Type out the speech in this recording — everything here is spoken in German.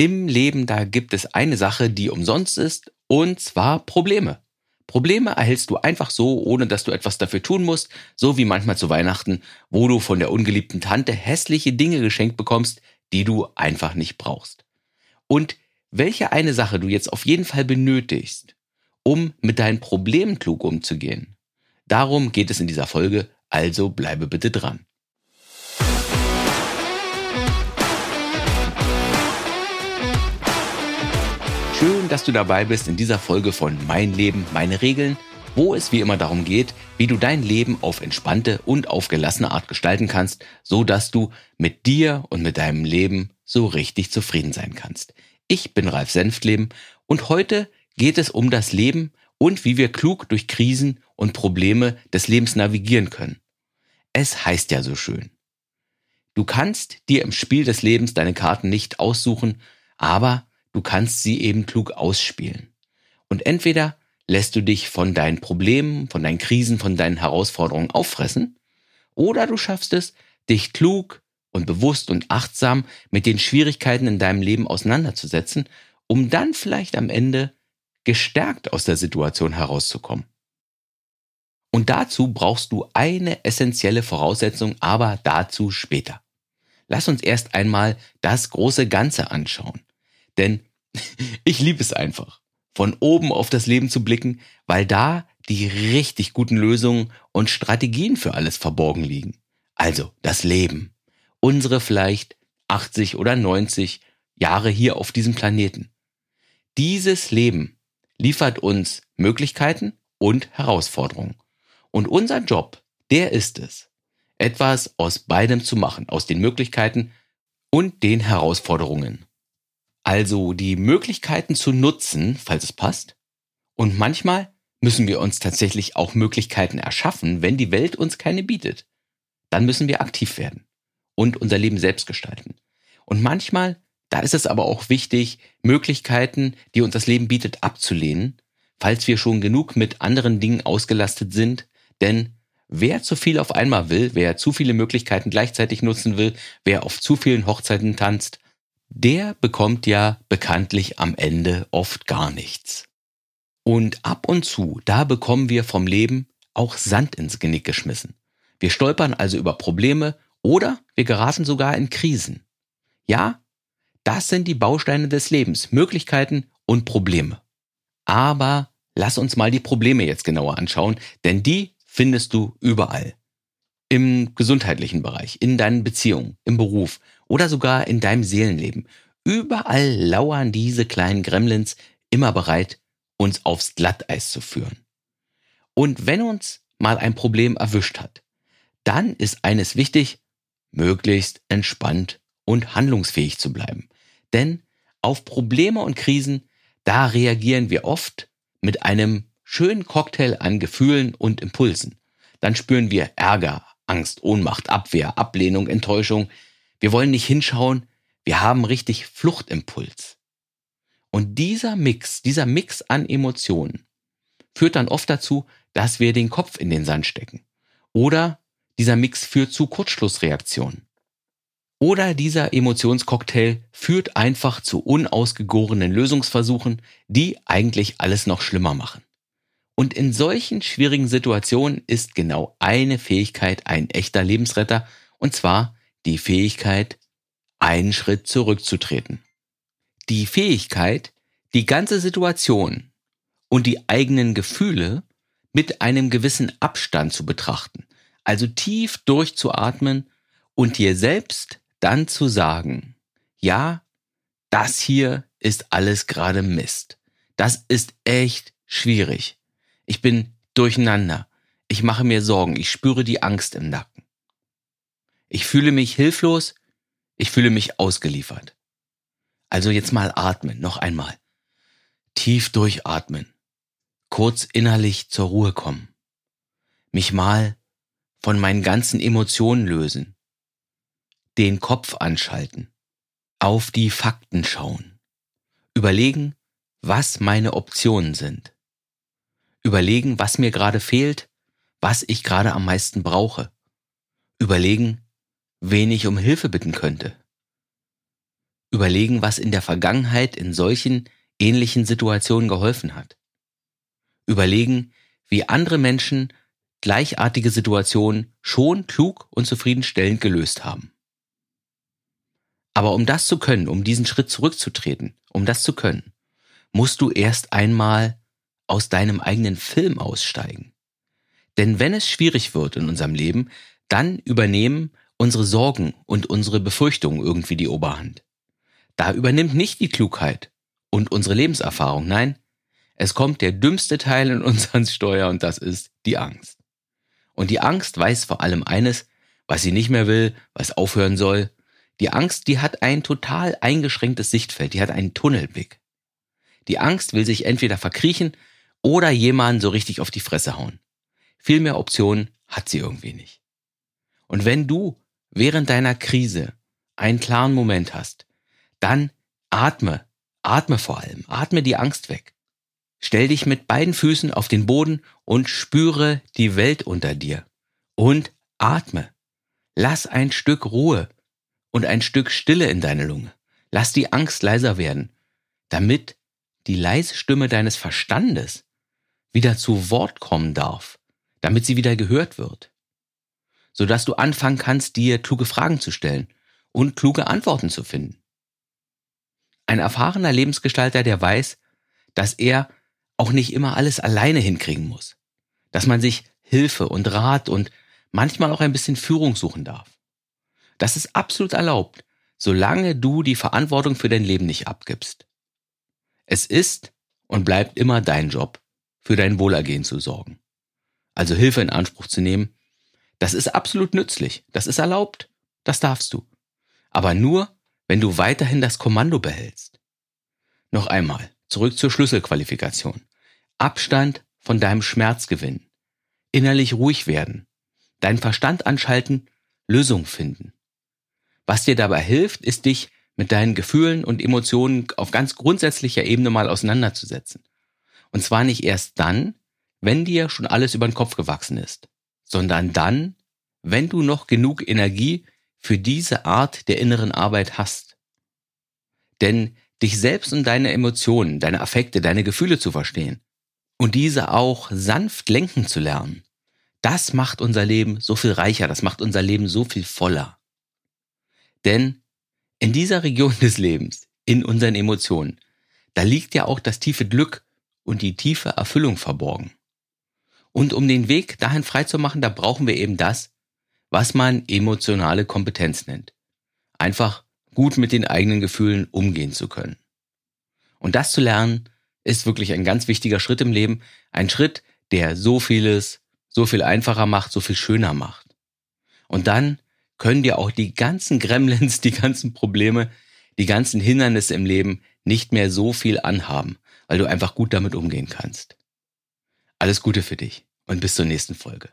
Im Leben, da gibt es eine Sache, die umsonst ist, und zwar Probleme. Probleme erhältst du einfach so, ohne dass du etwas dafür tun musst, so wie manchmal zu Weihnachten, wo du von der ungeliebten Tante hässliche Dinge geschenkt bekommst, die du einfach nicht brauchst. Und welche eine Sache du jetzt auf jeden Fall benötigst, um mit deinen Problemen klug umzugehen. Darum geht es in dieser Folge, also bleibe bitte dran. Schön, dass du dabei bist in dieser Folge von Mein Leben, meine Regeln, wo es wie immer darum geht, wie du dein Leben auf entspannte und auf gelassene Art gestalten kannst, so dass du mit dir und mit deinem Leben so richtig zufrieden sein kannst. Ich bin Ralf Senftleben und heute geht es um das Leben und wie wir klug durch Krisen und Probleme des Lebens navigieren können. Es heißt ja so schön. Du kannst dir im Spiel des Lebens deine Karten nicht aussuchen, aber du kannst sie eben klug ausspielen. Und entweder lässt du dich von deinen Problemen, von deinen Krisen, von deinen Herausforderungen auffressen, oder du schaffst es, dich klug und bewusst und achtsam mit den Schwierigkeiten in deinem Leben auseinanderzusetzen, um dann vielleicht am Ende gestärkt aus der Situation herauszukommen. Und dazu brauchst du eine essentielle Voraussetzung, aber dazu später. Lass uns erst einmal das große Ganze anschauen. Denn ich liebe es einfach, von oben auf das Leben zu blicken, weil da die richtig guten Lösungen und Strategien für alles verborgen liegen. Also das Leben. Unsere vielleicht 80 oder 90 Jahre hier auf diesem Planeten. Dieses Leben liefert uns Möglichkeiten und Herausforderungen. Und unser Job, der ist es, etwas aus beidem zu machen, aus den Möglichkeiten und den Herausforderungen. Also die Möglichkeiten zu nutzen, falls es passt. Und manchmal müssen wir uns tatsächlich auch Möglichkeiten erschaffen, wenn die Welt uns keine bietet. Dann müssen wir aktiv werden und unser Leben selbst gestalten. Und manchmal, da ist es aber auch wichtig, Möglichkeiten, die uns das Leben bietet, abzulehnen, falls wir schon genug mit anderen Dingen ausgelastet sind, denn wer zu viel auf einmal will, wer zu viele Möglichkeiten gleichzeitig nutzen will, wer auf zu vielen Hochzeiten tanzt, der bekommt ja bekanntlich am Ende oft gar nichts. Und ab und zu, da bekommen wir vom Leben auch Sand ins Genick geschmissen. Wir stolpern also über Probleme oder wir geraten sogar in Krisen. Ja, das sind die Bausteine des Lebens, Möglichkeiten und Probleme. Aber lass uns mal die Probleme jetzt genauer anschauen, denn die findest du überall. Im gesundheitlichen Bereich, in deinen Beziehungen, im Beruf oder sogar in deinem Seelenleben. Überall lauern diese kleinen Gremlins immer bereit, uns aufs Glatteis zu führen. Und wenn uns mal ein Problem erwischt hat, dann ist eines wichtig, möglichst entspannt und handlungsfähig zu bleiben. Denn auf Probleme und Krisen, da reagieren wir oft mit einem schönen Cocktail an Gefühlen und Impulsen. Dann spüren wir Ärger, Angst, Ohnmacht, Abwehr, Ablehnung, Enttäuschung, wir wollen nicht hinschauen, wir haben richtig Fluchtimpuls. Und dieser Mix, dieser Mix an Emotionen führt dann oft dazu, dass wir den Kopf in den Sand stecken. Oder dieser Mix führt zu Kurzschlussreaktionen. Oder dieser Emotionscocktail führt einfach zu unausgegorenen Lösungsversuchen, die eigentlich alles noch schlimmer machen. Und in solchen schwierigen Situationen ist genau eine Fähigkeit ein echter Lebensretter, und zwar die Fähigkeit, einen Schritt zurückzutreten. Die Fähigkeit, die ganze Situation und die eigenen Gefühle mit einem gewissen Abstand zu betrachten, also tief durchzuatmen und dir selbst dann zu sagen, ja, das hier ist alles gerade Mist. Das ist echt schwierig. Ich bin durcheinander. Ich mache mir Sorgen. Ich spüre die Angst im Nacken. Ich fühle mich hilflos, ich fühle mich ausgeliefert. Also jetzt mal atmen, noch einmal. Tief durchatmen. Kurz innerlich zur Ruhe kommen. Mich mal von meinen ganzen Emotionen lösen. Den Kopf anschalten. Auf die Fakten schauen. Überlegen, was meine Optionen sind. Überlegen, was mir gerade fehlt, was ich gerade am meisten brauche. Überlegen, wen ich um Hilfe bitten könnte. Überlegen, was in der Vergangenheit in solchen ähnlichen Situationen geholfen hat. Überlegen, wie andere Menschen gleichartige Situationen schon klug und zufriedenstellend gelöst haben. Aber um das zu können, um diesen Schritt zurückzutreten, um das zu können, musst du erst einmal aus deinem eigenen Film aussteigen. Denn wenn es schwierig wird in unserem Leben, dann übernehmen unsere Sorgen und unsere Befürchtungen irgendwie die Oberhand. Da übernimmt nicht die Klugheit und unsere Lebenserfahrung, nein, es kommt der dümmste Teil in uns ans Steuer und das ist die Angst. Und die Angst weiß vor allem eines, was sie nicht mehr will, was aufhören soll. Die Angst, die hat ein total eingeschränktes Sichtfeld, die hat einen Tunnelblick. Die Angst will sich entweder verkriechen oder jemanden so richtig auf die Fresse hauen. Viel mehr Optionen hat sie irgendwie nicht. Und wenn du während deiner Krise einen klaren Moment hast, dann atme, atme vor allem, atme die Angst weg. Stell dich mit beiden Füßen auf den Boden und spüre die Welt unter dir. Und atme. Lass ein Stück Ruhe und ein Stück Stille in deine Lunge. Lass die Angst leiser werden, damit die leise Stimme deines Verstandes wieder zu Wort kommen darf, damit sie wieder gehört wird, sodass du anfangen kannst, dir kluge Fragen zu stellen und kluge Antworten zu finden. Ein erfahrener Lebensgestalter, der weiß, dass er auch nicht immer alles alleine hinkriegen muss, dass man sich Hilfe und Rat und manchmal auch ein bisschen Führung suchen darf. Das ist absolut erlaubt, solange du die Verantwortung für dein Leben nicht abgibst. Es ist und bleibt immer dein Job, für dein Wohlergehen zu sorgen. Also Hilfe in Anspruch zu nehmen, das ist absolut nützlich, das ist erlaubt, das darfst du. Aber nur, wenn du weiterhin das Kommando behältst. Noch einmal, zurück zur Schlüsselqualifikation. Abstand von deinem Schmerz gewinnen. Innerlich ruhig werden. Deinen Verstand anschalten, Lösung finden. Was dir dabei hilft, ist dich mit deinen Gefühlen und Emotionen auf ganz grundsätzlicher Ebene mal auseinanderzusetzen. Und zwar nicht erst dann, wenn dir schon alles über den Kopf gewachsen ist, sondern dann, wenn du noch genug Energie für diese Art der inneren Arbeit hast. Denn dich selbst und deine Emotionen, deine Affekte, deine Gefühle zu verstehen und diese auch sanft lenken zu lernen, das macht unser Leben so viel reicher, das macht unser Leben so viel voller. Denn in dieser Region des Lebens, in unseren Emotionen, da liegt ja auch das tiefe Glück und die tiefe Erfüllung verborgen. Und um den Weg dahin freizumachen, da brauchen wir eben das, was man emotionale Kompetenz nennt. Einfach gut mit den eigenen Gefühlen umgehen zu können. Und das zu lernen, ist wirklich ein ganz wichtiger Schritt im Leben. Ein Schritt, der so vieles so viel einfacher macht, so viel schöner macht. Und dann können dir auch die ganzen Gremlins, die ganzen Probleme, die ganzen Hindernisse im Leben nicht mehr so viel anhaben, weil du einfach gut damit umgehen kannst. Alles Gute für dich und bis zur nächsten Folge.